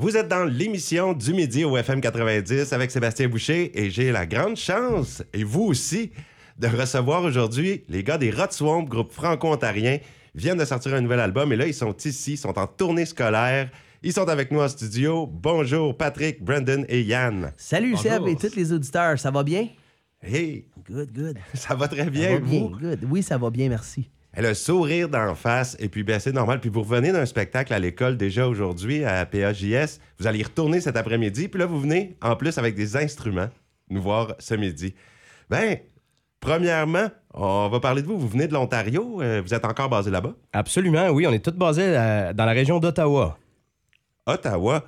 Vous êtes dans l'émission du midi au FM 90 avec Sébastien Boucher et j'ai la grande chance, et vous aussi, de recevoir aujourd'hui les gars des Rot Swamp, groupe franco-ontarien, viennent de sortir un nouvel album et là, ils sont ici, ils sont en tournée scolaire. Ils sont avec nous en studio. Bonjour Patrick, Brandon et Yann. Salut Bonjour. Seb et tous les auditeurs, ça va bien? Hey, Good, good. ça va très Ça bien, va bien, vous? good. Oui, ça va bien, merci. Et le sourire d'en face, et puis ben, c'est normal. Puis vous revenez d'un spectacle à l'école déjà aujourd'hui à PAJS. Vous allez y retourner cet après-midi. Puis là, vous venez en plus avec des instruments nous voir ce midi. Ben, premièrement, on va parler de vous. Vous venez de l'Ontario. euh, vous êtes encore basé là-bas? Absolument, oui. On est tous basés à- dans la région d'Ottawa. Ottawa.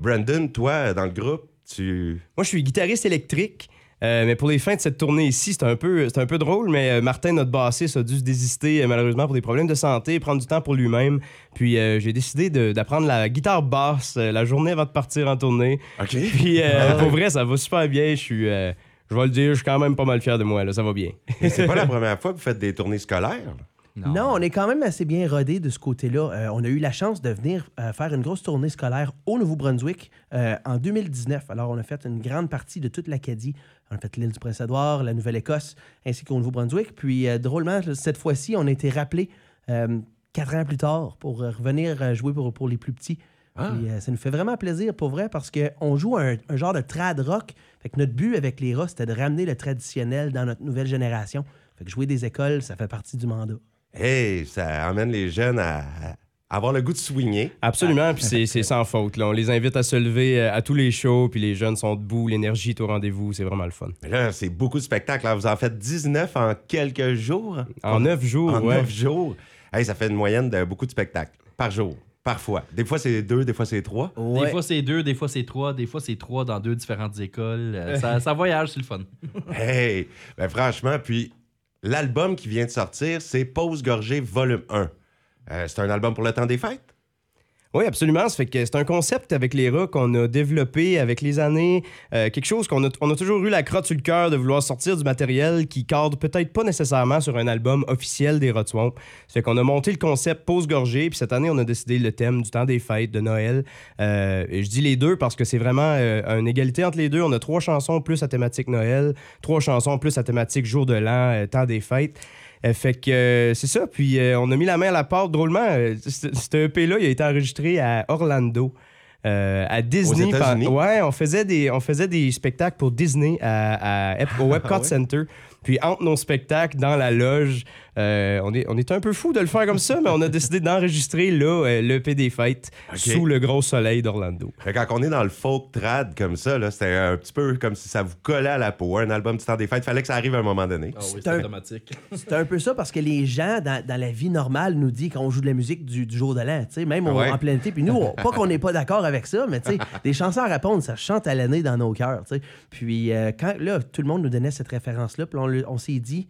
Brandon, toi, dans le groupe, tu. Moi, je suis guitariste électrique. Euh, mais pour les fins de cette tournée ici, c'est un peu, un peu drôle, mais euh, Martin, notre bassiste, a dû se désister euh, malheureusement pour des problèmes de santé, prendre du temps pour lui-même. Puis euh, j'ai décidé d'apprendre la guitare basse euh, la journée avant de partir en tournée. OK. Puis euh, pour vrai, ça va super bien. Je suis, euh, je vais le dire, je suis quand même pas mal fier de moi. Là, ça va bien. Et c'est pas la première fois que vous faites des tournées scolaires? Non. on est quand même assez bien rodé de ce côté-là. Euh, on a eu la chance de venir euh, faire une grosse tournée scolaire au Nouveau-Brunswick euh, en 2019. Alors, on a fait une grande partie de toute l'Acadie. On a fait l'île du Prince-Édouard, la Nouvelle-Écosse, ainsi qu'au Nouveau-Brunswick. Puis, euh, drôlement, cette fois-ci, on a été rappelés euh, quatre ans plus tard pour euh, revenir euh, jouer pour, pour les plus petits. Ah. Puis, ça nous fait vraiment plaisir pour vrai parce qu'on joue un, un genre de trad rock. Fait que notre but avec les rats, c'était de ramener le traditionnel dans notre nouvelle génération. Fait que jouer des écoles, ça fait partie du mandat. Hey, ça amène les jeunes à avoir le goût de swinger. Absolument, puis c'est- c'est sans faute. Là. On les invite à se lever euh, à tous les shows, puis les jeunes sont debout, l'énergie est au rendez-vous, c'est vraiment le fun. Mais là, c'est beaucoup de spectacles. là. Vous en faites 19 en quelques jours? En neuf jours, En ouais. 9 jours? Hey, ça fait une moyenne de beaucoup de spectacles par jour. Parfois. Des fois, c'est deux, des fois, c'est trois. Ouais. Des fois c'est deux, des fois c'est trois, des fois c'est trois dans deux différentes écoles. Euh, ça, ça voyage, c'est le fun. Hey! Ben, franchement, puis l'album qui vient de sortir, c'est Pause Gorgée Volume 1. Euh, c'est un album pour le temps des fêtes? Oui, absolument. C'est un concept avec les rats qu'on a développé avec les années. Euh, quelque chose qu'on a, toujours eu la crotte sur le cœur de vouloir sortir du matériel qui cadre peut-être pas nécessairement sur un album officiel des Rats Swamp. Ça qu'on a monté le concept pause gorgée, puis cette année, on a décidé le thème du temps des fêtes, de Noël. Euh, et je dis les deux parce que c'est vraiment une égalité entre les deux. On a trois chansons plus à thématique Noël, trois chansons plus à thématique jour de l'an, temps des fêtes. Euh, fait que euh, c'est ça. Puis euh, on a mis la main à la pâte drôlement. cet EP-là, il a été enregistré à Orlando. euh, à Disney. Pen- Ouais, on faisait, des, on faisait des spectacles pour Disney à, à- Ah au Epcot Center. Puis entre nos spectacles, dans la loge, euh, on, est, on est un peu fou de le faire comme ça, mais on a décidé d'enregistrer là euh, l'EP des fêtes sous le gros soleil d'Orlando. Quand on est dans le folk trad comme ça, là, c'était un petit peu comme si ça vous collait à la peau. Un album du temps des fêtes, fallait que ça arrive à un moment donné. Ah oui, C'est un- c'est dramatique. C'est un peu ça parce que les gens, dans, dans la vie normale, nous disent qu'on joue de la musique du, du jour de l'an, tu sais, même au- Ouais. en plein été. Puis nous, on- pas qu'on n'est pas d'accord avec ça, mais tu sais, des chansons à répondre, ça chante à l'année dans nos cœurs, tu sais. Puis euh, quand là, tout le monde nous donnait cette référence-là, puis on, on s'est dit,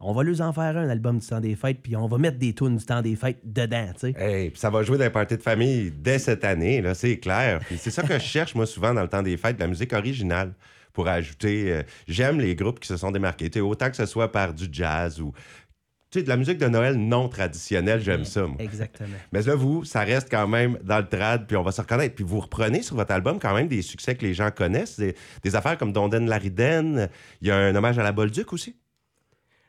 on va leur en faire un album du temps des fêtes, puis on va mettre des tunes du temps des fêtes dedans, tu sais. Hey, ça va jouer dans les parties de famille dès cette année, là, c'est clair. C'est ça que je cherche, moi, souvent, dans le temps des fêtes, de la musique originale pour ajouter. euh, J'aime les groupes qui se sont démarqués. Autant que ce soit par du jazz ou. Tu sais, de la musique de Noël non traditionnelle, j'aime ça, moi. Exactement. Mais là, vous, ça reste quand même dans le trad, puis on va se reconnaître. Puis vous reprenez sur votre album quand même des succès que les gens connaissent, des, des affaires comme Donden Lariden. Il y a un hommage à la Bolduc aussi.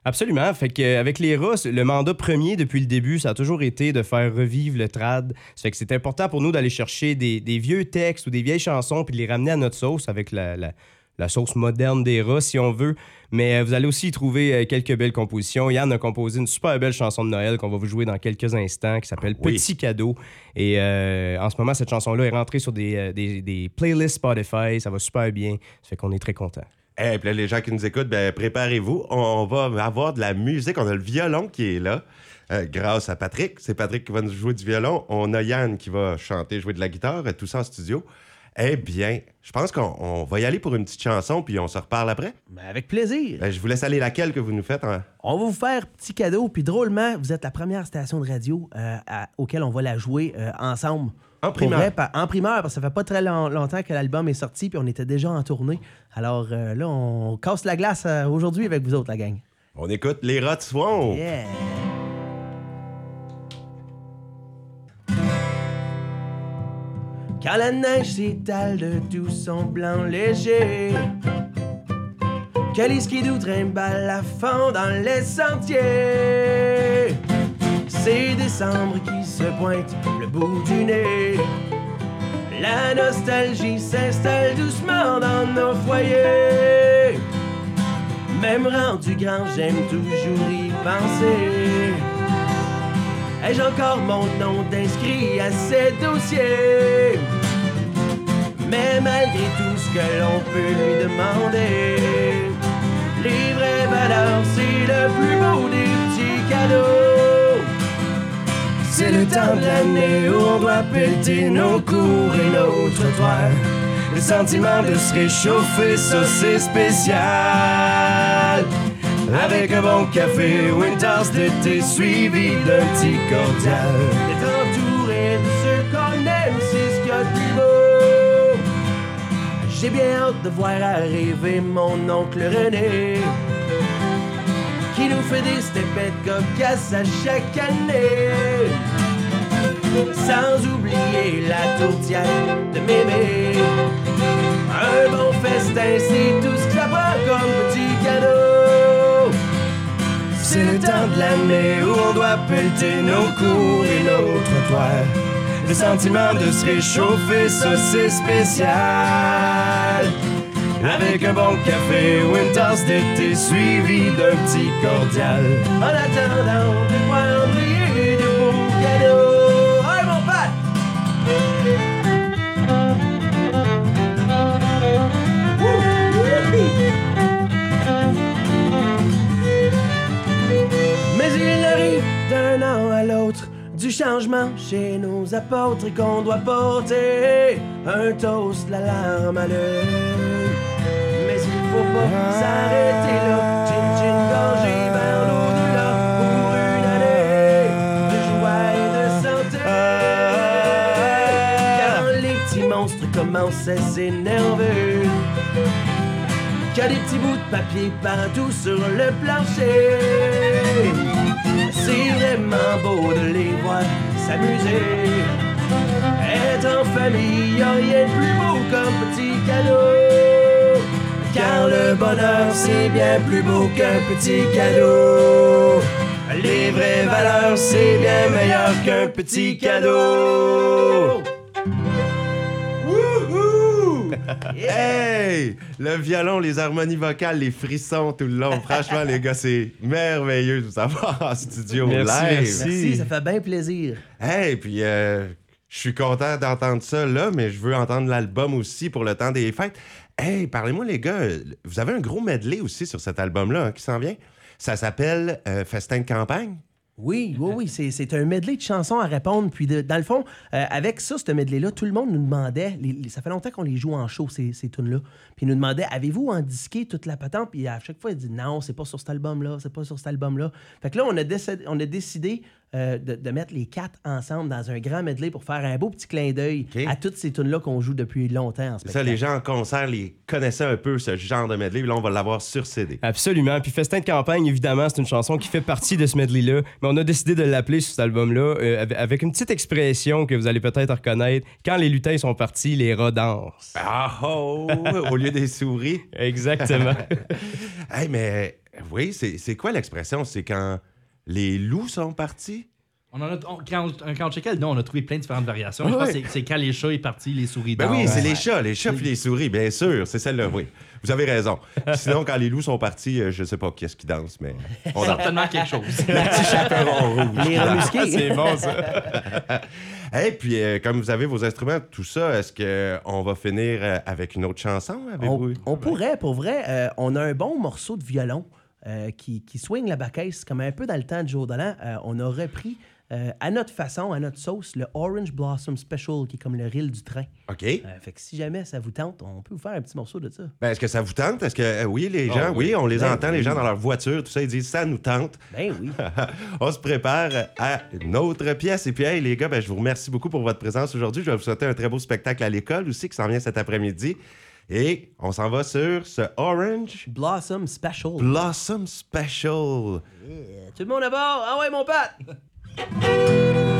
Absolument. Fait qu'avec les rats, le mandat premier depuis le début, ça a toujours été de faire revivre le trad. Ça fait que c'est important pour nous d'aller chercher des, des vieux textes ou des vieilles chansons puis de les ramener à notre sauce avec la, la- la sauce moderne des rats, si on veut. Mais euh, vous allez aussi y trouver euh, quelques belles compositions. Yann a composé une super belle chanson de Noël qu'on va vous jouer dans quelques instants qui s'appelle Oui. Petit cadeau. Et euh, en ce moment, cette chanson-là est rentrée sur des, des, des playlists Spotify. Ça va super bien. Ça fait qu'on est très content. Et puis là, les gens qui nous écoutent, ben, préparez-vous. On, va avoir de la musique. On a le violon qui est là. euh, grâce à Patrick. C'est Patrick qui va nous jouer du violon. On a Yann qui va chanter, jouer de la guitare, tout ça en studio. Eh bien, je pense qu'on on va y aller pour une petite chanson, puis on se reparle après. Ben, avec plaisir. Ben, je vous laisse aller laquelle que vous nous faites. en- On va vous faire petit cadeau, puis drôlement, vous êtes la première station de radio euh, à- auquel on va la jouer euh, ensemble. En primeur. vrai, en primeur, parce que ça fait pas très long- longtemps que l'album est sorti, puis on était déjà en tournée. Alors euh, là, on casse la glace aujourd'hui avec vous autres, la gang. On écoute les Rats Swamp. Yeah! Quand la neige s'étale de tout son blanc léger. Que les skidoo trimballent à fond dans les sentiers. C'est décembre qui se pointe le bout du nez. La nostalgie s'installe doucement dans nos foyers. Même rendu grand, j'aime toujours y penser. Ai-je encore mon nom d'inscrit à ces dossiers? Mais malgré tout ce que l'on peut lui demander, les vraies valeurs, c'est le plus beau des petits cadeaux. C'est le temps de l'année où on doit péter nos cours et nos trottoirs. Le sentiment de se réchauffer, ça c'est spécial. Avec un bon café ou une tasse de thé suivi d'un petit cordial. D'être entouré de ceux qu'on aime, c'est ce qu'il y a de plus beau. J'ai bien hâte de voir arriver mon oncle René qui nous fait des stepettes cocasses à chaque année. Sans oublier la tourtière de mémé. Un bon festin, c'est tout ce que ça prend comme. C'est le temps de l'année où on doit pelleter nos cours et nos trottoirs. Le sentiment de se réchauffer, ça c'est spécial. Avec un bon café ou une tasse de thé suivi d'un petit cordial. En attendant de changement chez nos apôtres et qu'on doit porter un toast, la larme à l'œil. Mais il faut pas s'arrêter là, chin chin gorgé vers l'au-delà pour une année de joie et de santé. Quand les petits monstres commencent à s'énerver. Qu'il y a des petits bouts de papier partout sur le plancher. C'est vraiment beau de les voir s'amuser. Être en famille, y a rien de plus beau comme petit cadeau. Car le bonheur, c'est bien plus beau qu'un petit cadeau. Les vraies valeurs, c'est bien meilleur qu'un petit cadeau. Hey! Le violon, les harmonies vocales, les frissons tout le long. Franchement, les gars, c'est merveilleux de vous avoir en studio Merci, live. merci. Merci, ça fait bien plaisir. Hey, puis euh, je suis content d'entendre ça là, mais je veux entendre l'album aussi pour le temps des fêtes. Hey, parlez-moi les gars, vous avez un gros medley aussi sur cet album-là hein, qui s'en vient? Ça s'appelle euh, Festin de campagne. Oui, oui, oui, c'est, un medley de chansons à répondre. Puis, dans le fond, euh, avec ça, ce medley-là, tout le monde nous demandait, ça fait longtemps qu'on les joue en show, ces, ces tunes-là. Puis, ils nous demandait, avez-vous en disqué toute la patente? Puis, à chaque fois, il dit, non, c'est pas sur cet album-là, c'est pas sur cet album-là. Fait que là, on a décidé euh, de, de mettre les quatre ensemble dans un grand medley pour faire un beau petit clin d'œil à toutes ces tunes-là qu'on joue depuis longtemps en ça, les gens en concert les connaissaient un peu, ce genre de medley. puis Là, on va l'avoir sur CD. Absolument. Puis Festin de campagne, évidemment, c'est une chanson qui fait partie de ce medley-là. Mais on a décidé de l'appeler sur cet album-là euh, avec- une petite expression que vous allez peut-être reconnaître. Quand les lutins sont partis, les rats dansent. Ah oh! Au lieu des souris. Exactement. Hey, mais oui, c'est c'est quoi l'expression? C'est quand les loups sont partis? On en a, on- quand, on, quand on checkait le nom, on a trouvé plein de différentes variations. Je Ouais. pense que c'est- c'est quand les chats est parti, les souris Ben oui, c'est les chats, les chats puis les souris, bien sûr, c'est celle-là, oui. Vous avez raison. Sinon, quand les loups sont partis, euh, je sais pas qui est-ce qui danse, mais on a Certainement quelque chose. le petit chaperon rouge. Les remusqués. c'est bon, ça. Et puis, euh, comme vous avez vos instruments, tout ça, est-ce qu'on va finir euh, avec une autre chanson? Avez-vous- On, on pourrait, pour vrai, euh, on a un bon morceau de violon euh, qui, qui swing la baquette comme un peu dans le temps de Joe Dolan. Euh, on a repris euh, à notre façon, à notre sauce, le Orange Blossom Special, qui est comme le reel du train. OK. Euh, fait que si jamais ça vous tente, on peut vous faire un petit morceau de ça. Ben, est-ce que ça vous tente? Est-ce que, euh, oui, les gens, Oh, oui. oui. on les Ben entend, les gens dans leur voiture, tout ça, ils disent ça nous tente. Ben oui. on se prépare à une autre pièce. Et puis, hey, les gars, ben, je vous remercie beaucoup pour votre présence aujourd'hui. Je vais vous souhaiter un très beau spectacle à l'école aussi qui s'en vient cet après-midi. Et on s'en va sur ce Orange Blossom Special. Blossom Special. Yeah. Tout le monde à bord? Ah ouais, mon pote! Música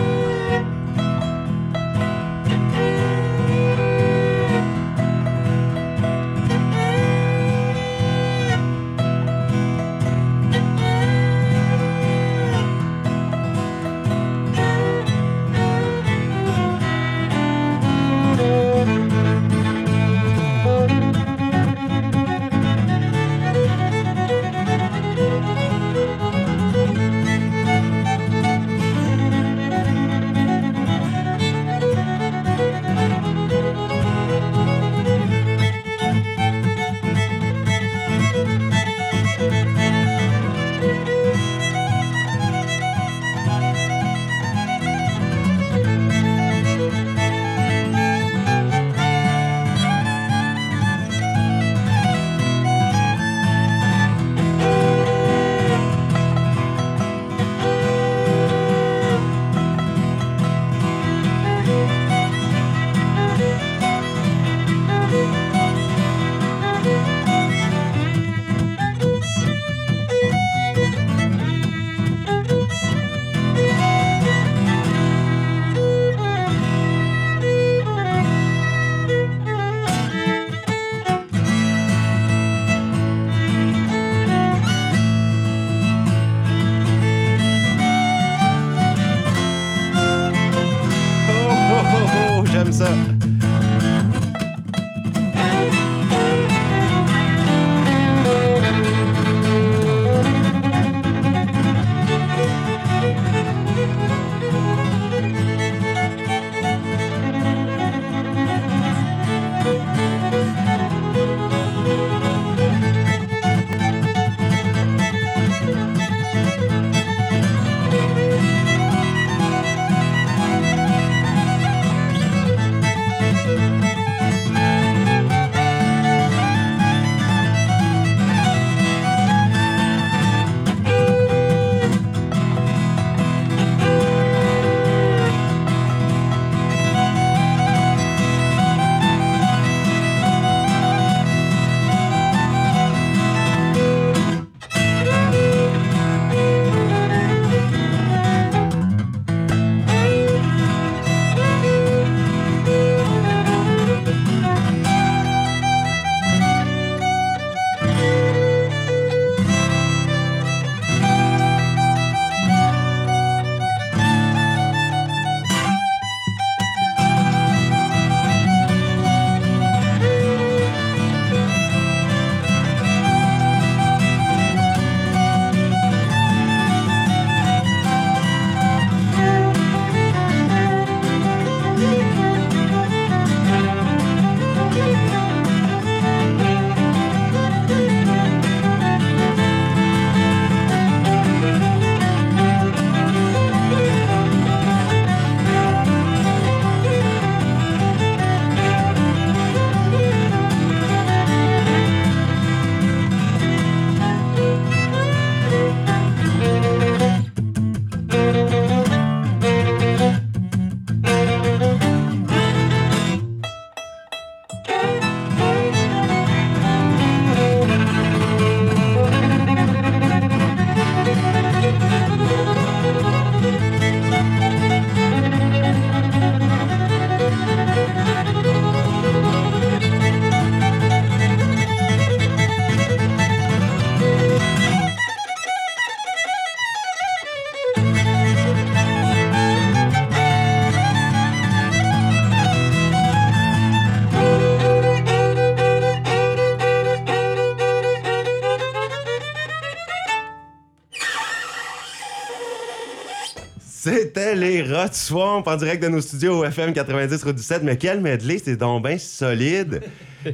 C'était les Rot Swamp en direct de nos studios au FM 90 Route du 7. Mais quel medley, c'est donc bien solide.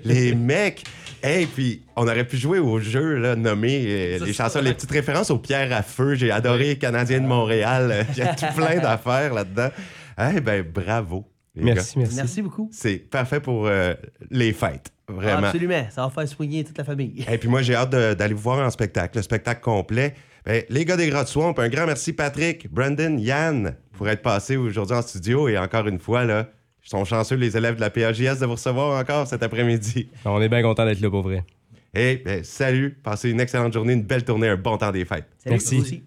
les mecs. Et puis, on aurait pu jouer au jeu, là, nommé euh, les chansons, les petites références aux pierres à feu. J'ai adoré Canadien de Montréal. Il y a tout plein d'affaires là-dedans. Eh ben, bravo. Merci, merci. Merci beaucoup. C'est parfait pour euh, les fêtes. Vraiment. Absolument. Ça va faire soigner toute la famille. Et puis moi, j'ai hâte d'aller vous voir en spectacle, le spectacle complet. Ben, les gars des Grottes Swamp, un grand merci Patrick, Brandon, Yann pour être passés aujourd'hui en studio. Et encore une fois, là, ils sont chanceux les élèves de la PAJS de vous recevoir encore cet après-midi. On est bien content d'être là pour vrai. Et ben, salut, passez une excellente journée, une belle tournée, un bon temps des fêtes. Salut, Merci. vous aussi.